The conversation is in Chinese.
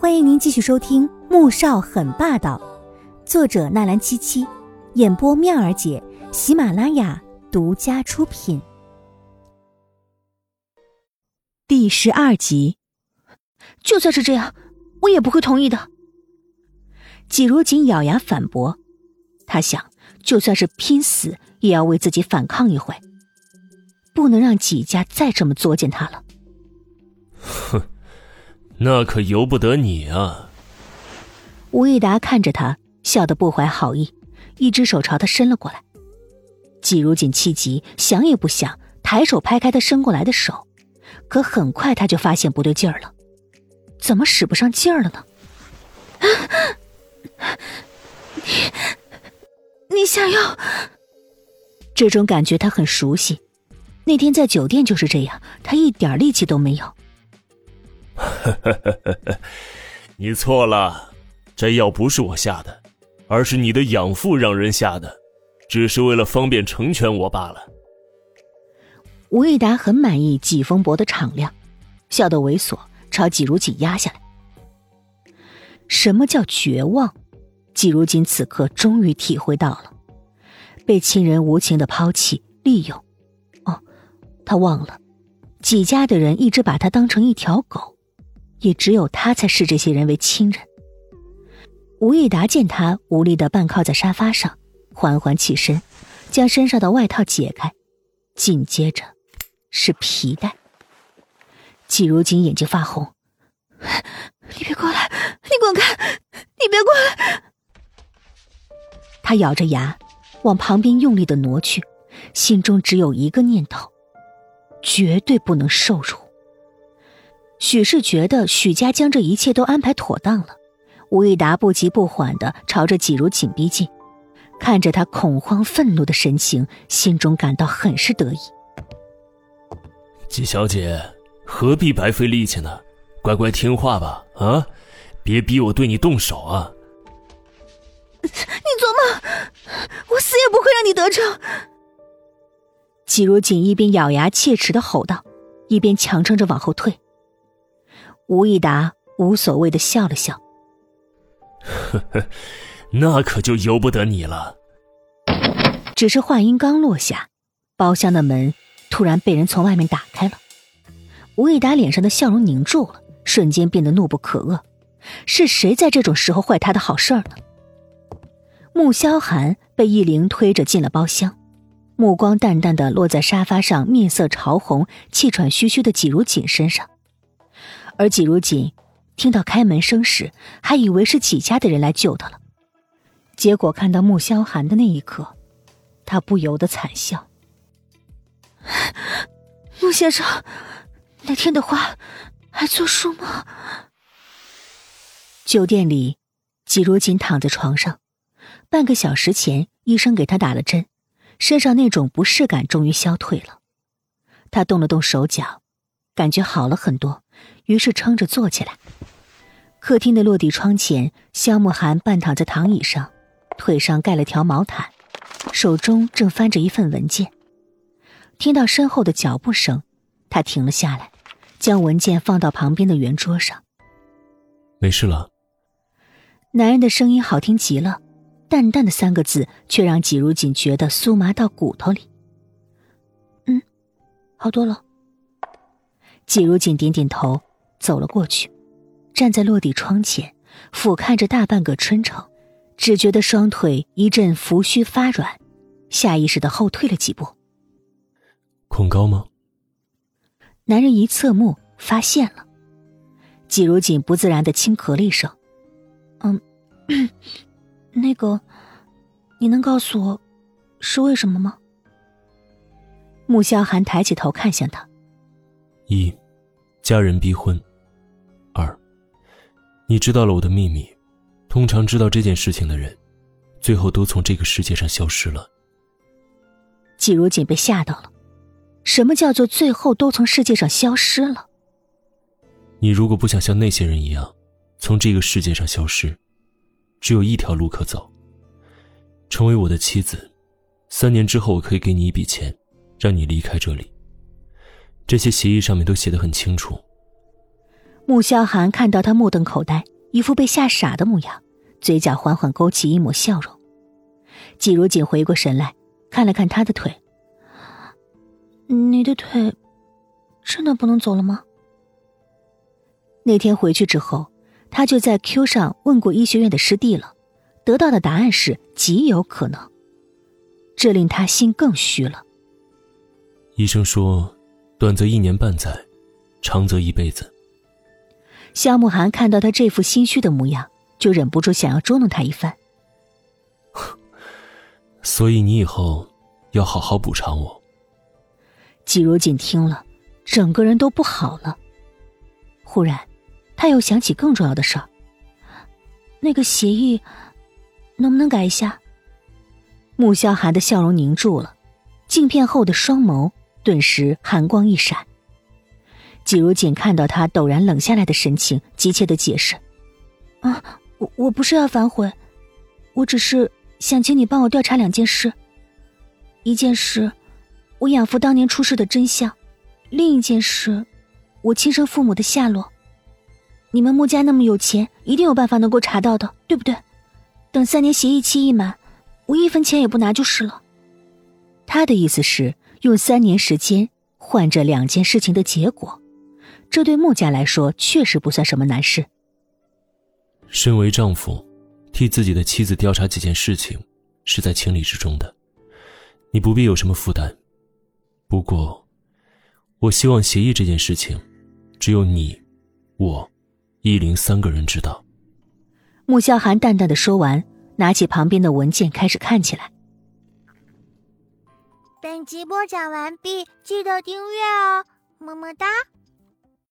欢迎您继续收听《穆少很霸道》，作者纳兰七七，演播妙儿姐，喜马拉雅独家出品。第十二集，就算是这样，我也不会同意的。季如锦咬牙反驳，他想，就算是拼死，也要为自己反抗一回，不能让季家再这么作践他了。哼。那可由不得你啊！吴益达看着他，笑得不怀好意，一只手朝他伸了过来。季如锦气急，想也不想，抬手拍开他伸过来的手，可很快他就发现不对劲儿了，怎么使不上劲儿了呢？你，你想要？这种感觉他很熟悉，那天在酒店就是这样，他一点力气都没有。你错了，这药不是我下的，而是你的养父让人下的，只是为了方便成全我罢了。吴益达很满意季风伯的敞亮，笑得猥琐，朝季如锦压下来。什么叫绝望？季如锦此刻终于体会到了，被亲人无情的抛弃、利用。哦，他忘了，季家的人一直把他当成一条狗。也只有他才视这些人为亲人。吴益达见他无力的半靠在沙发上，缓缓起身，将身上的外套解开，紧接着是皮带。季如锦眼睛发红：“你别过来！你滚开！你别过来！”他咬着牙往旁边用力的挪去，心中只有一个念头：绝对不能受辱。许是觉得许家将这一切都安排妥当了，吴益达不急不缓的朝着季如锦逼近，看着他恐慌愤怒的神情，心中感到很是得意。季小姐，何必白费力气呢？乖乖听话吧，啊，别逼我对你动手啊！你做梦！我死也不会让你得逞！季如锦一边咬牙切齿的吼道，一边强撑着往后退。吴益达无所谓的笑了笑，呵呵，那可就由不得你了。只是话音刚落下，包厢的门突然被人从外面打开了。吴益达脸上的笑容凝住了，瞬间变得怒不可遏。是谁在这种时候坏他的好事儿呢？穆萧寒被易灵推着进了包厢，目光淡淡的落在沙发上面色潮红、气喘吁吁的季如锦身上。而季如锦听到开门声时，还以为是季家的人来救他了，结果看到穆萧寒的那一刻，他不由得惨笑。穆先生，那天的话还作数吗？酒店里，季如锦躺在床上，半个小时前医生给他打了针，身上那种不适感终于消退了，他动了动手脚，感觉好了很多。于是撑着坐起来。客厅的落地窗前，萧慕寒半躺在躺椅上，腿上盖了条毛毯，手中正翻着一份文件。听到身后的脚步声，他停了下来，将文件放到旁边的圆桌上。没事了。男人的声音好听极了，淡淡的三个字却让季如锦觉得酥麻到骨头里。嗯，好多了。季如锦点点头。走了过去，站在落地窗前，俯瞰着大半个春城，只觉得双腿一阵浮虚发软，下意识的后退了几步。恐高吗？男人一侧目，发现了。季如锦不自然的轻咳了一声：“嗯，那个，你能告诉我，是为什么吗？”穆萧寒抬起头看向他：“一，家人逼婚。”二，你知道了我的秘密。通常知道这件事情的人，最后都从这个世界上消失了。季如锦被吓到了。什么叫做最后都从世界上消失了？你如果不想像那些人一样，从这个世界上消失，只有一条路可走。成为我的妻子，三年之后我可以给你一笔钱，让你离开这里。这些协议上面都写的很清楚。穆萧寒看到他目瞪口呆，一副被吓傻的模样，嘴角缓缓勾起一抹笑容。季如锦回过神来，看了看他的腿：“你的腿真的不能走了吗？”那天回去之后，他就在 Q 上问过医学院的师弟了，得到的答案是极有可能。这令他心更虚了。医生说，短则一年半载，长则一辈子。萧慕寒看到他这副心虚的模样，就忍不住想要捉弄他一番。所以你以后要好好补偿我。季如锦听了，整个人都不好了。忽然，他又想起更重要的事儿。那个协议，能不能改一下？穆萧寒的笑容凝住了，镜片后的双眸顿时寒光一闪。季如锦看到他陡然冷下来的神情，急切的解释：“啊，我我不是要反悔，我只是想请你帮我调查两件事。一件事，我养父当年出事的真相；另一件事，我亲生父母的下落。你们穆家那么有钱，一定有办法能够查到的，对不对？等三年协议期一满。”我一分钱也不拿就是了。他的意思是用三年时间换这两件事情的结果，这对穆家来说确实不算什么难事。身为丈夫，替自己的妻子调查几件事情，是在情理之中的，你不必有什么负担。不过，我希望协议这件事情，只有你、我、依林三个人知道。穆萧寒淡淡的说完。拿起旁边的文件开始看起来。本集播讲完毕，记得订阅哦，么么哒。